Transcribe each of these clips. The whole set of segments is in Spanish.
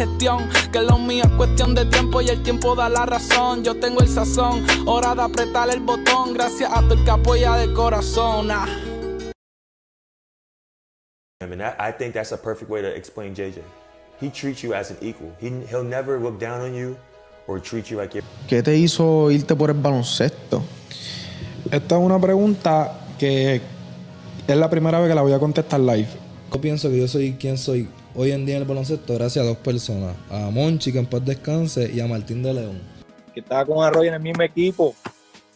digestión. Que lo mío es cuestión de tiempo y el tiempo da la razón. Yo tengo el sazón, hora de apretar el botón. Gracias a tu el que apoya de corazón. Ah. I mean, that, I think that's a perfect way to explain JJ. He treats you as an equal. He, he'll never look down on you or treat you like you're. ¿Qué te hizo irte por el baloncesto? Esta es una pregunta que es la primera vez que la voy a contestar live. Yo pienso que yo soy quien soy hoy en día en el baloncesto gracias a dos personas. A Monchi, que en paz descanse, y a Martín de León. que estaba con Arroyo en el mismo equipo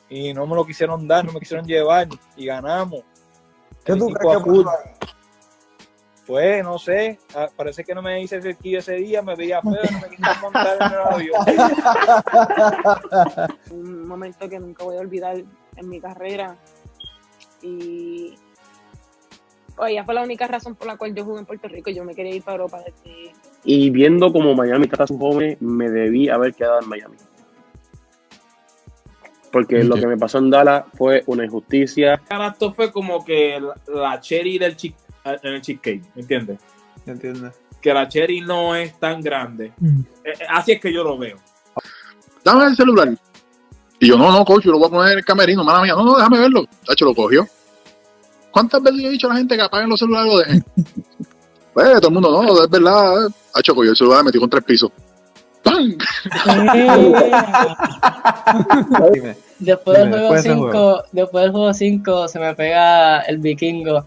y no me lo quisieron dar, no me quisieron llevar y ganamos. ¿Qué El tú crees que? Pues no sé, ah, parece que no me hice cerquillo ese día, me veía feo, no me quisieron montar en el avión. un momento que nunca voy a olvidar en mi carrera. Y ella fue la única razón por la cual yo jugué en Puerto Rico. Yo me quería ir para Europa desde Y viendo como Miami trata a sus jóvenes, me debí haber quedado en Miami. Porque lo que me pasó en Dallas fue una injusticia. Esto fue como que la, cherry del chi- en el cheesecake, ¿me entiendes? ¿Entiendes? Que la cherry no es tan grande. Eh, eh, así es que yo lo veo. dame el celular. Y yo, no, no, coach, yo lo voy a poner en el camerino, mala mía. No, no, déjame verlo. Tacho, lo cogió. ¿Cuántas veces yo he dicho a la gente que apaguen los celulares y lo dejen? pues todo el mundo, no, es verdad. Tacho, cogió el celular, me metió con tres pisos. ¡Pam! Después del juego después de ese 5, después del juego 5 se me pega el vikingo.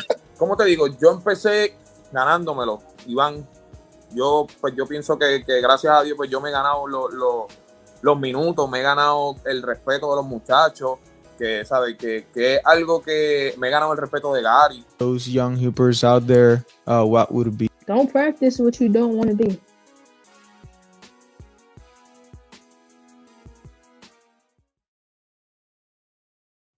¿Cómo te digo? Yo empecé ganándomelo, Iván. Yo, pues yo pienso que, que gracias a Dios, pues yo me he ganado lo- lo- los minutos, me he ganado el respeto de los muchachos, que, ¿sabes? Que, que es algo que me he ganado el respeto de Gary. Those young hoopers out there, uh, what would be Don't practice what you don't want to do.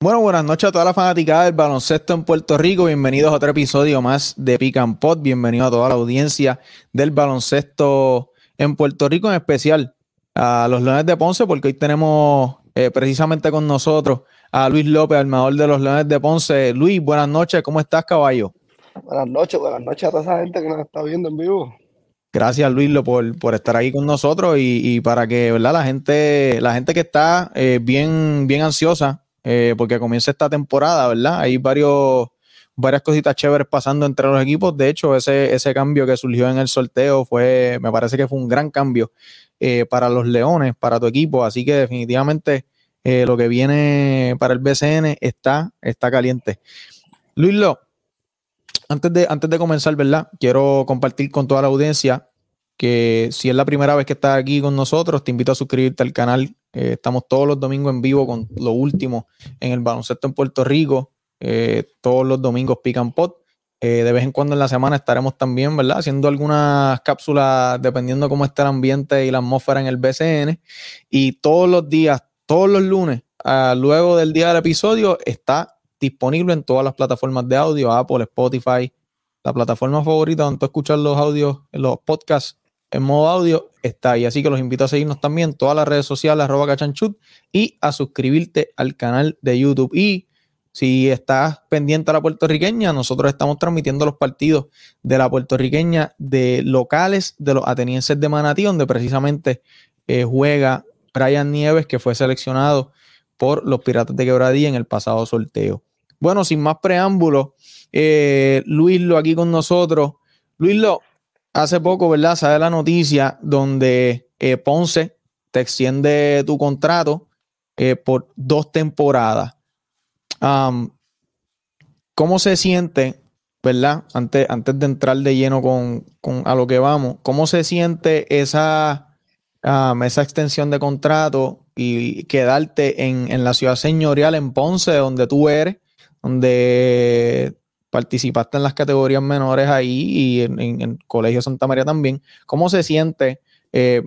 Bueno, buenas noches a toda la fanaticada del baloncesto en Puerto Rico. Bienvenidos a otro episodio más de Pick and Pot. Bienvenido a toda la audiencia del baloncesto en Puerto Rico, en especial a los Leones de Ponce, porque hoy tenemos eh, precisamente con nosotros a Luis López, armador de los Leones de Ponce. Luis, buenas noches. ¿Cómo estás, caballo? Buenas noches, buenas noches a toda esa gente que nos está viendo en vivo. Gracias, Luis, por, por estar aquí con nosotros y, y para que, ¿verdad? La gente, la gente que está eh, bien, bien ansiosa eh, porque comienza esta temporada, ¿verdad? Hay varios, varias cositas chéveres pasando entre los equipos. De hecho, ese, ese cambio que surgió en el sorteo fue, me parece que fue un gran cambio eh, para los Leones, para tu equipo. Así que definitivamente eh, lo que viene para el BCN está, está caliente. Luis Lo, antes de, antes de comenzar, ¿verdad? Quiero compartir con toda la audiencia que si es la primera vez que estás aquí con nosotros, te invito a suscribirte al canal. Eh, estamos todos los domingos en vivo con lo último en el baloncesto en Puerto Rico. Eh, todos los domingos pican pot. Eh, de vez en cuando en la semana estaremos también, ¿verdad? Haciendo algunas cápsulas dependiendo cómo esté el ambiente y la atmósfera en el BCN. Y todos los días, todos los lunes, ah, luego del día del episodio, está disponible en todas las plataformas de audio, Apple, Spotify, la plataforma favorita donde tú escuchas los audios, los podcasts en modo audio, está ahí. Así que los invito a seguirnos también todas las redes sociales, arroba cachanchut, y a suscribirte al canal de YouTube. Y si estás pendiente a la puertorriqueña, nosotros estamos transmitiendo los partidos de la puertorriqueña de locales de los atenienses de Manatí, donde precisamente eh, juega Brian Nieves, que fue seleccionado por los Piratas de Quebradilla en el pasado sorteo. Bueno, sin más preámbulos, eh, Luis Lo aquí con nosotros. Luis Lo, hace poco, ¿verdad? Sale la noticia donde eh, Ponce te extiende tu contrato eh, por dos temporadas. ¿Cómo se siente, verdad? Antes, antes de entrar de lleno con, con a lo que vamos, ¿cómo se siente esa, esa extensión de contrato y quedarte en, en la ciudad señorial, en Ponce, donde tú eres, donde participaste en las categorías menores ahí y en, en- en Colegio Santa María también? ¿Cómo se siente eh,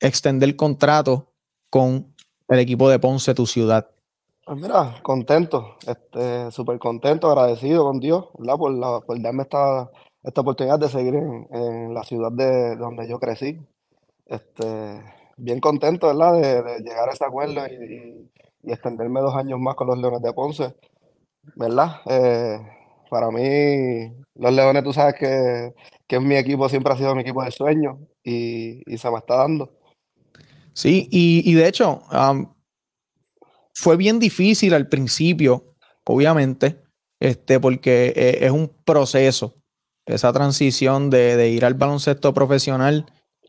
extender contrato con el equipo de Ponce, tu ciudad? Pues mira, contento, este, súper contento, agradecido con Dios, ¿verdad? Por, darme esta, esta oportunidad de seguir en, la ciudad de, de donde yo crecí. Este, bien contento, ¿verdad? De, llegar a ese acuerdo y extenderme dos años más con los Leones de Ponce, ¿verdad? Eh, para mí, los Leones, tú sabes que, que es mi equipo, siempre ha sido mi equipo de sueño y, y se me está dando. Sí, y, y de hecho, fue bien difícil al principio, obviamente, este, porque eh, es un proceso, esa transición de, de ir al baloncesto profesional.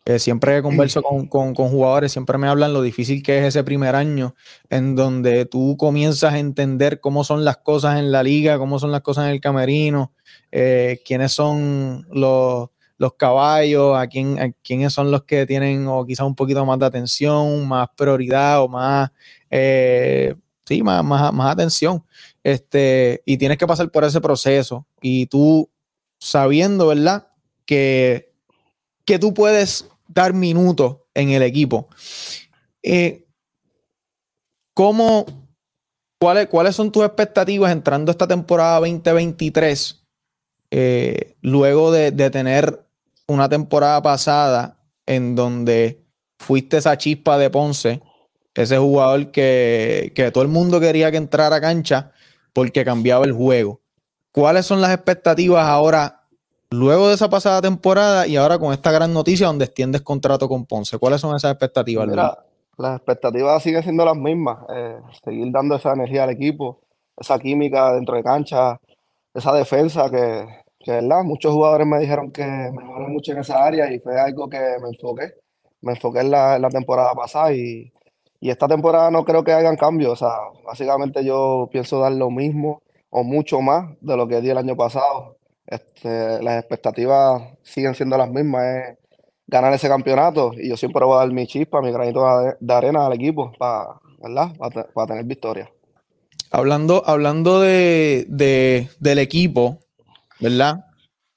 Eh, siempre converso con, con- con jugadores, siempre me hablan lo difícil que es ese primer año, en donde tú comienzas a entender cómo son las cosas en la liga, cómo son las cosas en el camerino, eh, quiénes son los, los caballos, a, quién, a quiénes son los que tienen o quizás un poquito más de atención, más prioridad o más, eh, sí, más, más, más atención. Este, y tienes que pasar por ese proceso. Y tú sabiendo, ¿verdad? Que, que tú puedes dar minutos en el equipo. Eh, ¿cómo, cuáles, ¿Cuáles son tus expectativas entrando esta temporada 2023? eh, luego de, de tener una temporada pasada en donde fuiste esa chispa de Ponce, ese jugador que, que todo el mundo quería que entrara a cancha porque cambiaba el juego. ¿Cuáles son las expectativas ahora, luego de esa pasada temporada y ahora con esta gran noticia donde extiendes contrato con Ponce? ¿Cuáles son esas expectativas? Mira, las expectativas siguen siendo las mismas. eh, seguir dando esa energía al equipo, esa química dentro de cancha, esa defensa que, que, ¿verdad? Muchos jugadores me dijeron que mejoré mucho en esa área y fue algo que me enfoqué. Me enfoqué en la, en la temporada pasada y, y esta temporada no creo que hagan cambios. O sea, básicamente yo pienso dar lo mismo o mucho más de lo que di el año pasado. Este, las expectativas siguen siendo las mismas. Es ganar ese campeonato y yo siempre voy a dar mi chispa, mi granito de, arena al equipo para, ¿verdad? Para, te- para tener victoria. Hablando, hablando de, de- del equipo, ¿verdad?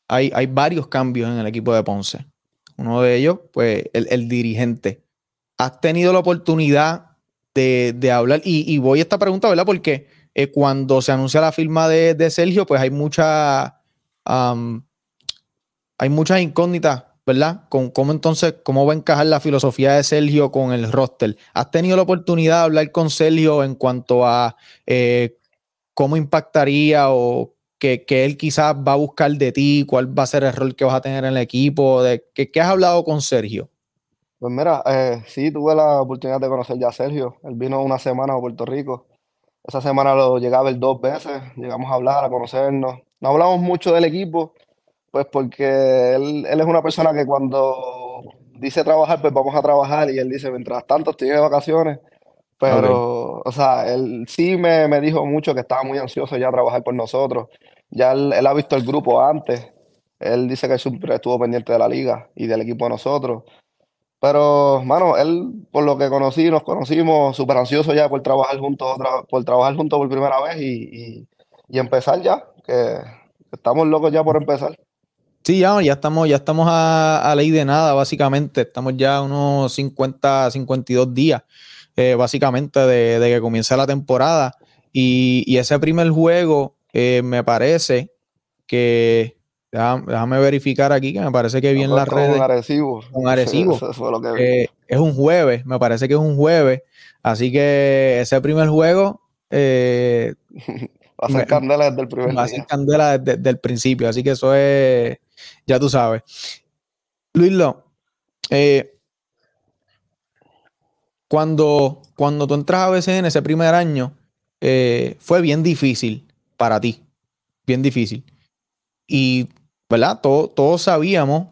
Hay, hay varios cambios en el equipo de Ponce. Uno de ellos, pues, el, el dirigente. ¿Has tenido la oportunidad de, de hablar? Y, y voy a esta pregunta, ¿verdad? Porque eh, cuando se anuncia la firma de, de Sergio, pues hay mucha, hay muchas incógnitas, ¿verdad? Con cómo entonces, cómo va a encajar la filosofía de Sergio con el roster. ¿Has tenido la oportunidad de hablar con Sergio en cuanto a eh, cómo impactaría o que, que él quizás va a buscar de ti, cuál va a ser el rol que vas a tener en el equipo? De, ¿qué, qué has hablado con Sergio? Pues mira, eh, sí, tuve la oportunidad de conocer ya a Sergio. Él vino una semana a Puerto Rico. Esa semana lo llegué a dos veces, llegamos a hablar, a conocernos. No hablamos mucho del equipo, pues porque él, él es una persona que cuando dice trabajar, pues vamos a trabajar y él dice, mientras tanto estoy de vacaciones, pero, o sea, él sí me, me dijo mucho que estaba muy ansioso ya a trabajar por nosotros. Ya él, él ha visto el grupo antes, él dice que siempre estuvo pendiente de la liga y del equipo de nosotros. Pero, mano, él, por lo que conocí, nos conocimos, súper ansioso ya por trabajar juntos otra, por trabajar juntos por primera vez y, y, y empezar ya, que estamos locos ya por empezar. Sí, ya, ya estamos, ya estamos a, a ley de nada, básicamente. Estamos ya unos 50, 52 días, eh, básicamente, de, de que comience la temporada. Y, y ese primer juego, eh, me parece que. Déjame, déjame verificar aquí, que me parece que vi en las redes. Arecibo. Con Arecibo. Eso fue lo que vi. Eh, es un jueves, me parece que es un jueves. Así que ese primer juego. eh, Va a ser candela desde el primer va a ser candela desde, desde el principio. Así que eso es. Ya tú sabes. Luis Lo, eh, cuando, cuando tú entras a BCN ese primer año, eh, fue bien difícil para ti. Bien difícil. Y, ¿verdad? Todo- todos sabíamos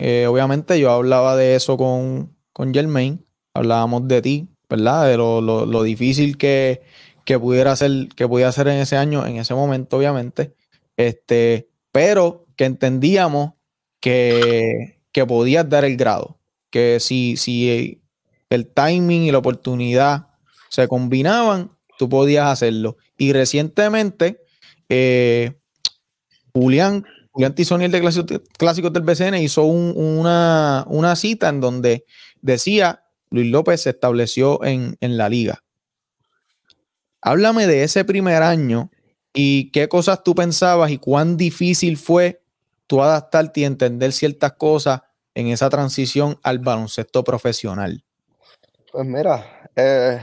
eh, obviamente yo hablaba de eso con, con Germain, hablábamos de ti, ¿verdad? De lo, lo- lo difícil que, que pudiera ser, que pudiera ser en ese año, en ese momento, obviamente. Este, pero que entendíamos que, que podías dar el grado. Que si, si el timing y la oportunidad se combinaban, tú podías hacerlo. Y recientemente, eh, Julián, Julián Tizonier de Clásicos, Clásicos del BCN hizo un- una, una cita en donde decía Luis López se estableció en, en la liga. Háblame de ese primer año y qué cosas tú pensabas y cuán difícil fue tú adaptarte y entender ciertas cosas en esa transición al baloncesto profesional. Pues mira, eh,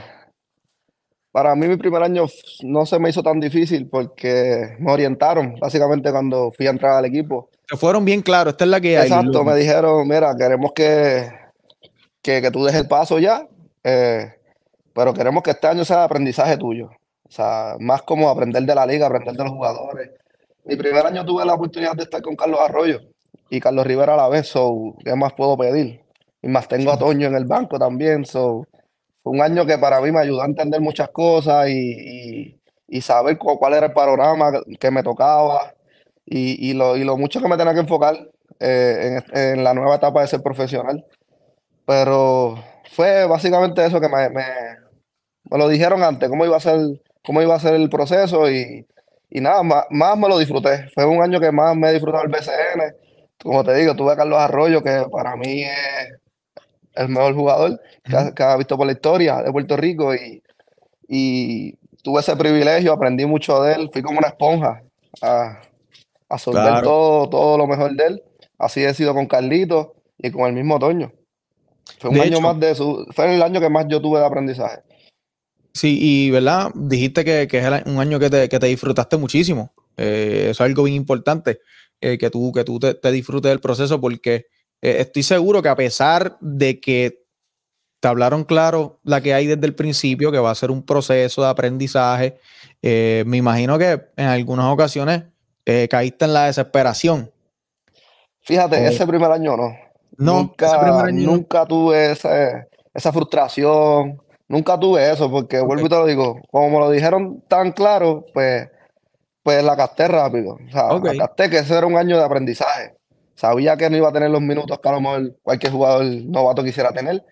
para mí mi primer año no se me hizo tan difícil porque me orientaron básicamente cuando fui a entrar al equipo. Que fueron bien claros, esta es la que hay. Exacto, me dijeron, mira, queremos que, que, que tú dejes el paso ya, eh, pero queremos que este año sea aprendizaje tuyo. O sea, más como aprender de la liga, aprender de los jugadores. Mi primer año tuve la oportunidad de estar con Carlos Arroyo y Carlos Rivera a la vez, so, ¿qué más puedo pedir? Y más tengo a Toño en el banco también, so, fue un año que para mí me ayudó a entender muchas cosas y, y- y saber cu- cuál era el panorama que- me tocaba y, y lo, lo mucho que me tenía que enfocar eh, en, en la nueva etapa de ser profesional. Pero fue básicamente eso que me, me, me lo dijeron antes, cómo iba a ser, cómo iba a ser el proceso y, y nada, más, más me lo disfruté. Fue un año que más me he disfrutado el BCN. Como te digo, tuve a Carlos Arroyo, que para mí es el mejor jugador que, ha, que ha visto por la historia de Puerto Rico y, y tuve ese privilegio, aprendí mucho de él, fui como una esponja a absorber Claro. todo, todo lo mejor de él. Así he sido con Carlito y con el mismo Toño. Fue un De año hecho- más de su, fue el año que más yo tuve de aprendizaje. Sí, y verdad, dijiste que, que es el- un año que te, que te disfrutaste muchísimo. Eh, eso es algo bien importante, eh, que tú, que tú te, te disfrutes del proceso, porque eh, estoy seguro que a pesar de que te hablaron claro la que hay desde el principio, que va a ser un proceso de aprendizaje, me imagino que en algunas ocasiones caíste en la desesperación. Fíjate, ese primer año no. No, Nunca, ese primer año no. nunca tuve esa frustración, nunca tuve eso, porque vuelvo y te lo digo, como me lo dijeron tan claro, pues, pues la capté rápido. O sea, la capté que ese era un año de aprendizaje. Sabía que no iba a tener los minutos que a lo mejor cualquier jugador novato quisiera tener,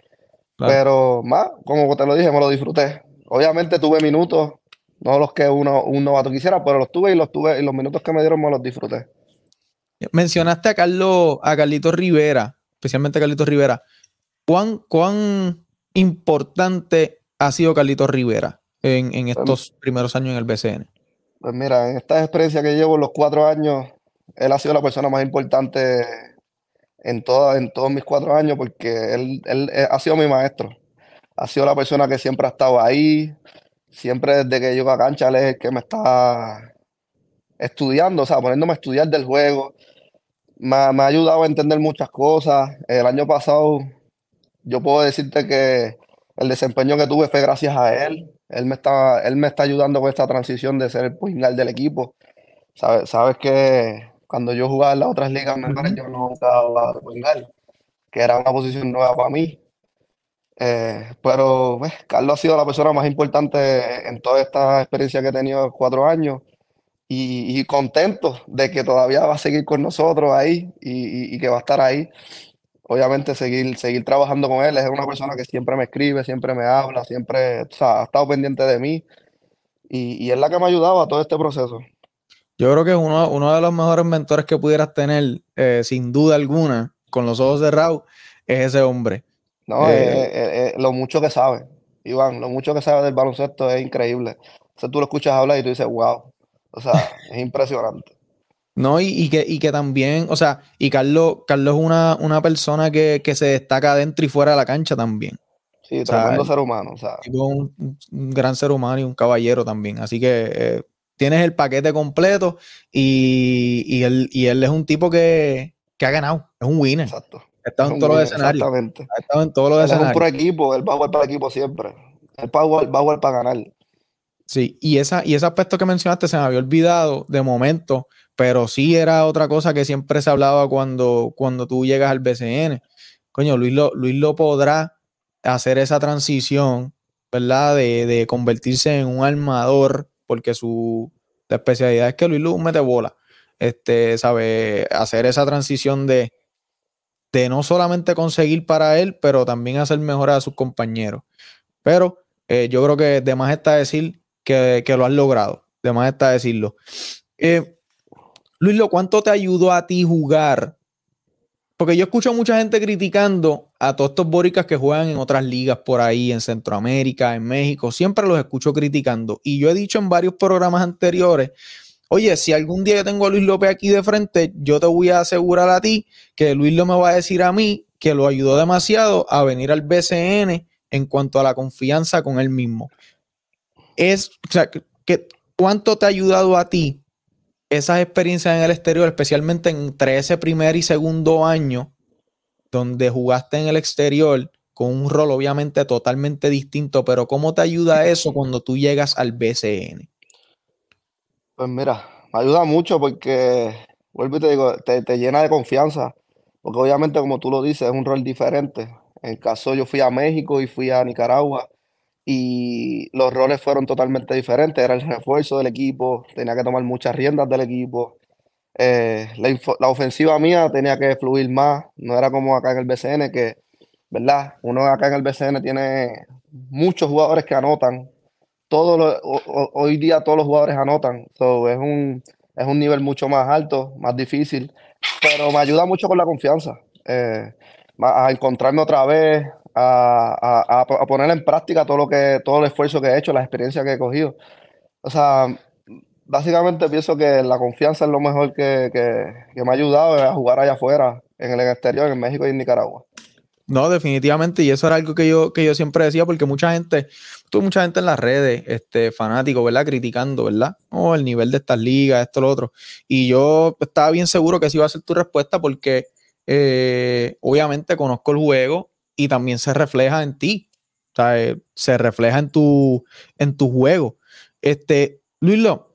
Claro. pero más, como te lo dije, me lo disfruté. Obviamente tuve minutos, no los que uno, un novato quisiera, pero los tuve y los tuve, y los minutos que me dieron me los disfruté. Mencionaste a Carlos, a Carlitos Rivera, especialmente a Carlitos Rivera. ¿Cuán, cuán importante ha sido Carlitos Rivera en, en estos primeros años en el BCN? Pues mira, en esta experiencia que llevo, los cuatro años, él ha sido la persona más importante en, toda- en todos mis cuatro años porque él, él, eh, ha sido mi maestro. Ha sido la persona que siempre ha estado ahí, siempre desde que llego a cancha, él es el que me está estudiando, o sea, poniéndome a estudiar del juego. Me, me ha ayudado a entender muchas cosas. El año pasado, yo puedo decirte que el desempeño que tuve fue gracias a él. Él me está, él me está ayudando con esta transición de ser el guard del equipo. Sabes, sabes que cuando yo jugaba en las otras ligas menores, yo nunca jugaba de guard, que era una posición nueva para mí. Eh, pero pues, Carlos ha sido la persona más importante en toda esta experiencia que he tenido cuatro años y, y contento de que todavía va a seguir con nosotros ahí y, y- y que va a estar ahí. Obviamente seguir, seguir trabajando con él. Es una persona que siempre me escribe, siempre me habla, siempre o sea, ha estado pendiente de mí y, y es la que me ha ayudado a todo este proceso. Yo creo que es uno, uno de los mejores mentores que pudieras tener, eh, sin duda alguna, con los ojos cerrados, es ese hombre. No, eh, eh, lo mucho que sabe, Iván, lo mucho que sabe del baloncesto es increíble. O sea, tú lo escuchas hablar y tú dices, wow. O sea, es impresionante. No, y, y que, y que también, o sea, y Carlos, Carlos es una, una persona que, que se destaca dentro y fuera de la cancha también. Sí, O sea, tremendo el ser humano. O sea, un, un gran ser humano y un caballero también. Así que eh, tienes el paquete completo y, y él, y él es un tipo que, que ha ganado, es un winner. exacto. Ha estado Es en todos los escenarios. exactamente. Ha estado en todos los Él es un escenarios. pro equipo, él va a jugar para el equipo siempre. Él va a jugar, va a jugar para ganar. Sí, y, esa, y ese aspecto que mencionaste se me había olvidado de momento, pero sí era otra cosa que siempre se hablaba cuando, cuando tú llegas al BCN. Coño, Luis lo, Luis lo podrá hacer esa transición, ¿verdad? De, de convertirse en un armador, porque su especialidad es que Luis Luz mete bola. Este, sabe, hacer esa transición de, de no solamente conseguir para él, pero también hacer mejor a sus compañeros. Pero eh, yo creo que de más está decir que, que lo has logrado. De más está decirlo. Eh, Luis, ¿lo cuánto te ayudó a ti jugar? Porque yo escucho a mucha gente criticando a todos estos boricas que juegan en otras ligas por ahí, en Centroamérica, en México. Siempre los escucho criticando. Y yo he dicho en varios programas anteriores, oye, si algún día yo tengo a Luis López aquí de frente, yo te voy a asegurar a ti que Luis López me va a decir a mí que lo ayudó demasiado a venir al BCN en cuanto a la confianza con él mismo. Es, o sea, que, ¿cuánto te ha ayudado a ti esas experiencias en el exterior, especialmente entre ese primer y segundo año, donde jugaste en el exterior con un rol obviamente totalmente distinto, pero ¿cómo te ayuda eso cuando tú llegas al BCN? Pues mira, me ayuda mucho porque, vuelvo y te digo, te, llena de confianza, porque obviamente como tú lo dices, es un rol diferente. En el caso yo fui a México y fui a Nicaragua y los roles fueron totalmente diferentes. Era el refuerzo del equipo, tenía que tomar muchas riendas del equipo. Eh, la, la ofensiva mía tenía que fluir más, no era como acá en el BCN, que, ¿verdad? Uno acá en el BCN tiene muchos jugadores que anotan. Todos los- ho- hoy día todos los jugadores anotan. So, es un, es un nivel mucho más alto, más difícil, pero me ayuda mucho con la confianza. eh, a encontrarme otra vez, a, a- a- poner en práctica todo lo que, todo el esfuerzo que he hecho, la experiencia que he cogido. O sea, básicamente pienso que la confianza es lo mejor que, que- que me ha ayudado a jugar allá afuera, en el exterior, en México y en Nicaragua. No, definitivamente, y eso era algo que yo, que yo siempre decía, porque mucha gente, tuve mucha gente en las redes, este, fanático, ¿verdad? Criticando, ¿verdad? Oh, el nivel de estas ligas, esto, lo otro. Y yo estaba bien seguro que esa iba a ser tu respuesta, porque eh, obviamente conozco el juego y también se refleja en ti. O sea, se refleja en tu, en tu juego. Este, Luis Lo,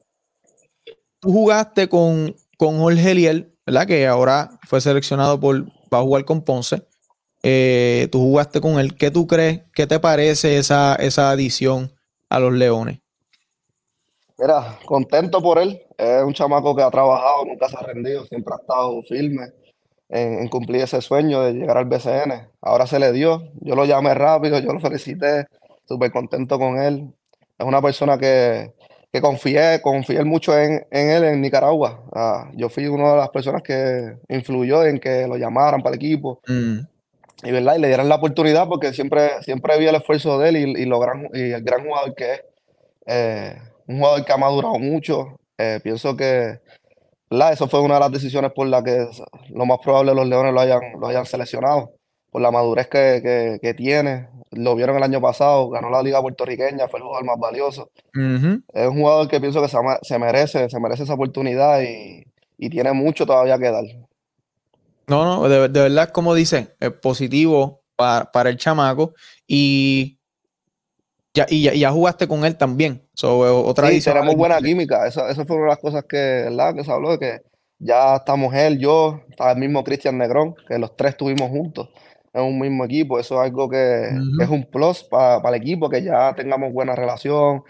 tú jugaste con, con Jorge Eliel, ¿verdad? Que ahora fue seleccionado por, va a jugar con Ponce. Eh, tú jugaste con él. ¿Qué tú crees? ¿Qué te parece esa, esa adición a los Leones? Mira, contento por él. Es un chamaco que ha trabajado, nunca se ha rendido, siempre ha estado firme en, en cumplir ese sueño de llegar al BCN. Ahora se le dio. Yo lo llamé rápido, yo lo felicité, súper contento con él. Es una persona que, que confié, confié mucho en, en él en Nicaragua. Ah, yo fui una de las personas que influyó en que lo llamaran para el equipo. Mm, Y, ¿verdad? y le dieran la oportunidad porque siempre, siempre vi el esfuerzo de él y, y lo gran- y el gran jugador que es. Eh, un jugador que ha madurado mucho. Eh, pienso que ¿verdad? eso fue una de las decisiones por las que lo más probable los Leones lo hayan, lo hayan seleccionado, por la madurez que, que- que tiene. Lo vieron el año pasado, ganó la Liga Puertorriqueña, fue el jugador más valioso. Es un jugador que pienso que se, se merece, se merece esa oportunidad y, y tiene mucho todavía que dar. No, no, de, de verdad, como dicen, es positivo para, para el chamaco y ya, y ya, y ya jugaste con él también. So, eh, otra Sí, tenemos buena química. Esa, esa fue una de las cosas que, ¿verdad? que se habló de que ya estamos él, yo, está el mismo Cristian Negrón, que los tres estuvimos juntos en un mismo equipo. Eso es algo que, que es un plus para el equipo, que ya tengamos buena relación.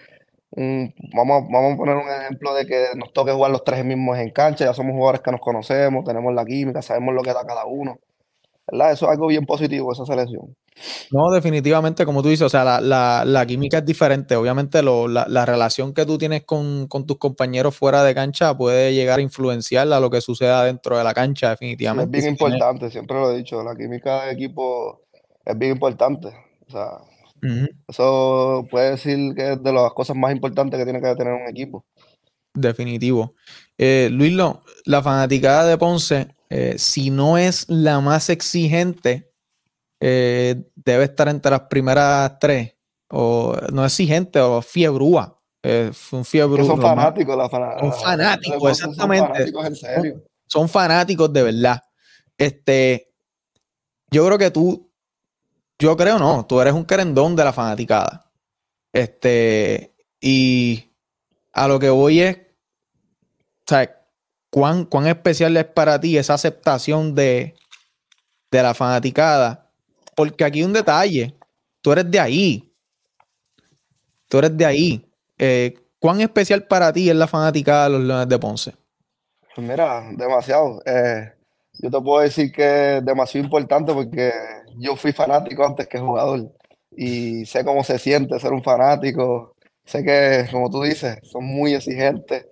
Un- vamos, vamos a poner un ejemplo de que nos toque jugar los tres mismos en cancha. Ya somos jugadores que nos conocemos, tenemos la química, sabemos lo que da cada uno. ¿Verdad? Eso es algo bien positivo, esa selección. No, definitivamente, como tú dices, o sea, la, la- la química es diferente. Obviamente, lo- la, la relación que tú tienes con, con tus compañeros fuera de cancha puede llegar a influenciar a lo que suceda dentro de la cancha, Sí, es definitivamente. bien Si tienes- importante, siempre lo he dicho, la química de equipo es bien importante. O sea, eso puede decir que es de las cosas más importantes que tiene que tener un equipo. Definitivo. Eh, Luis, la fanaticada de Ponce, eh, si no es la más exigente, eh, debe estar entre las primeras tres. O no exigente, o fiebrúa. Eh, un fiebre. Que son fanáticos, la Son fanáticos, son exactamente. fanáticos en serio. Son fanáticos de verdad. Este, yo creo que tú, yo creo no, tú eres un querendón de la fanaticada. Este, y a lo que voy es, o sea, ¿cuán, cuán especial es para ti esa aceptación de, de la fanaticada? Porque aquí hay un detalle, tú eres de ahí, tú eres de ahí. Eh, ¿Cuán especial para ti es la fanaticada de los Leones de Ponce? Pues mira, demasiado. Eh, yo te puedo decir que es demasiado importante porque yo fui fanático antes que jugador y sé cómo se siente ser un fanático. Sé que, como tú dices, son muy exigentes,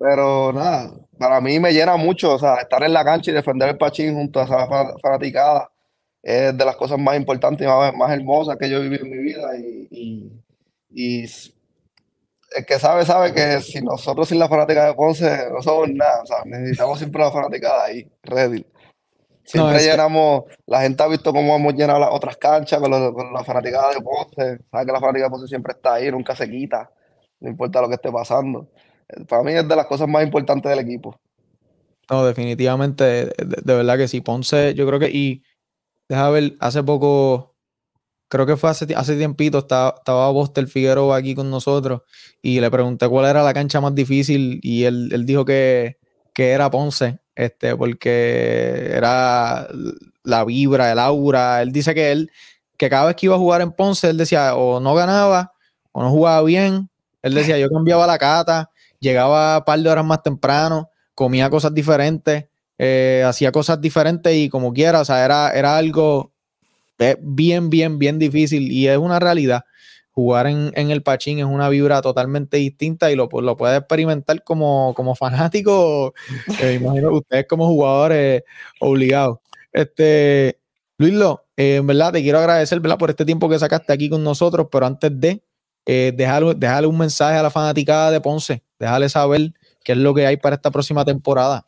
pero nada, para mí me llena mucho, o sea, estar en la cancha y defender el Pachín junto a esa fa- fanaticada es de las cosas más importantes y más, más hermosas que yo he vivido en mi vida y, y, y el que sabe, sabe que si nosotros sin la fanática de Ponce no somos nada, o sea, necesitamos siempre la fanaticada ahí, ready. Siempre llenamos, la gente ha visto cómo hemos llenado las otras canchas con, los- con la fanaticada de Ponce. Sabe que la fanaticada de Ponce siempre está ahí, nunca se quita, no importa lo que esté pasando. Para mí es de las cosas más importantes del equipo. No, definitivamente, de, verdad que sí. Ponce, yo creo que, y deja ver, hace poco, creo que fue hace, hace tiempito, estaba, estaba Figueroa aquí con nosotros y le pregunté cuál era la cancha más difícil y él, él dijo que, que era Ponce, este, porque era la vibra, el aura. Él dice que él, que cada vez que iba a jugar en Ponce, él decía, o no ganaba, o no jugaba bien. Él decía, yo cambiaba la cata, llegaba un par de horas más temprano, comía cosas diferentes, eh, hacía cosas diferentes y como quiera, o sea, era, era algo eh, bien, bien, bien difícil y es una realidad. Jugar en, en el Pachín es una vibra totalmente distinta y lo, lo puedes experimentar como, como fanático, eh, imagino ustedes como jugadores obligados. Este, Luislo, eh, en verdad te quiero agradecer por este tiempo que sacaste aquí con nosotros, pero antes de, eh, dejarle un mensaje a la fanaticada de Ponce, dejarle saber qué es lo que hay para esta próxima temporada.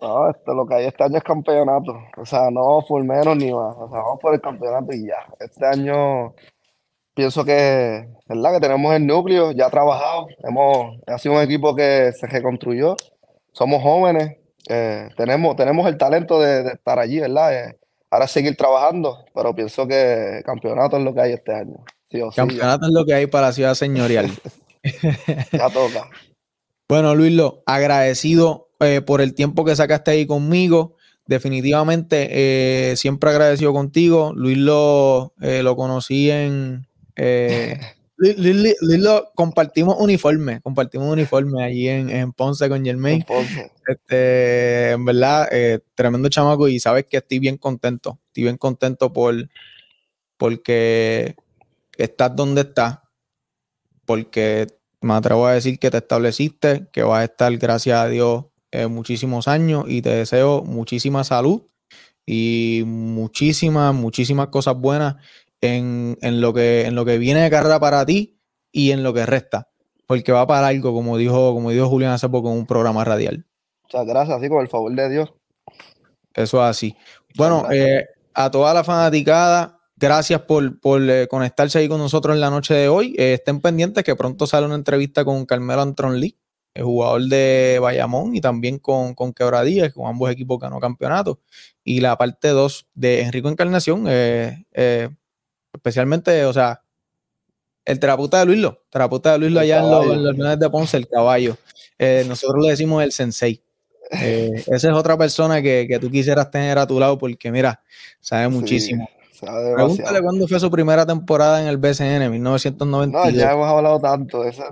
No, esto, lo que hay este año es campeonato. O sea, no por menos ni más. O sea, vamos por el campeonato y ya. Este año pienso que, ¿verdad? Que tenemos el núcleo ya trabajado. Hemos, ha sido un equipo que se reconstruyó. Somos jóvenes. eh, tenemos, tenemos el talento de, de estar allí, ¿verdad? Eh, ahora seguir trabajando, pero pienso que campeonato es lo que hay este año. Sí o sí, ya, Campeonato es lo que hay para la ciudad señorial. ya toca. Bueno, Luislo, agradecido eh, por el tiempo que sacaste ahí conmigo. Definitivamente, eh, siempre agradecido contigo. Luislo eh, lo conocí en. Lu- Lu- Lu- Luislo, compartimos uniforme, compartimos uniforme allí en, en Ponce con Germain. Ponce. Este, en verdad, eh, tremendo chamaco y sabes que estoy bien contento. Estoy bien contento por porque estás donde estás, porque me atrevo a decir que te estableciste, que vas a estar, gracias a Dios, eh, muchísimos años y te deseo muchísima salud y muchísimas, muchísimas cosas buenas en, en lo que, en lo que viene de carrera para ti y en lo que resta, porque va para algo, como dijo, como dijo Julián hace poco en un programa radial. Muchas gracias, así con el favor de Dios. Eso es así. Bueno, eh, a toda la fanaticada, gracias por, por eh, conectarse ahí con nosotros en la noche de hoy. Eh, estén pendientes que pronto sale una entrevista con Carmelo Antron Lee, el jugador de Bayamón, y también con, con Quebradilla, que con ambos equipos ganó campeonato. Y la parte 2 de Enrico Encarnación, eh, especialmente, o sea, el terapeuta de Luislo, terapeuta de Luislo allá en los, en los de Ponce, el caballo. Nosotros le decimos el sensei. Eh, esa es otra persona que, que tú quisieras tener a tu lado porque, mira, sabe muchísimo. Pregúntale cuándo fue su primera temporada en el BCN, 1992. No, ya hemos hablado tanto. Ese,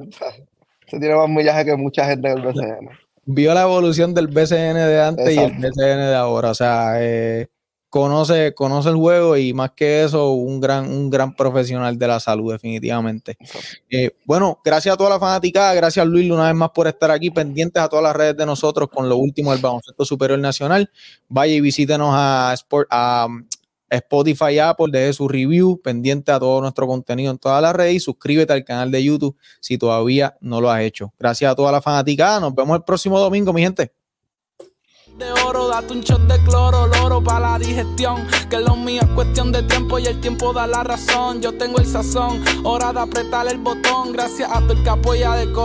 ese tiene más millaje que mucha gente en el BCN. Vio la evolución del BCN de antes y el. BCN de ahora. O sea, eh, conoce, conoce el juego y más que eso, un gran, un gran profesional de la salud, definitivamente. Eh, bueno, gracias a toda la fanaticada, gracias Luis una vez más por estar aquí, pendientes a todas las redes de nosotros con lo último del baloncesto superior nacional. Vaya y visítenos a, Sport, a Spotify, Apple, deje su review, pendiente a todo nuestro contenido en todas las redes y suscríbete al canal de YouTube si todavía no lo has hecho. Gracias a toda la fanaticada, nos vemos el próximo domingo, mi gente. de oro, date un shot de cloro, loro para la digestión. Que lo mío es cuestión de tiempo y el tiempo da la razón. Yo tengo el sazón, hora de apretar el botón. Gracias a tu el que apoya de corazón.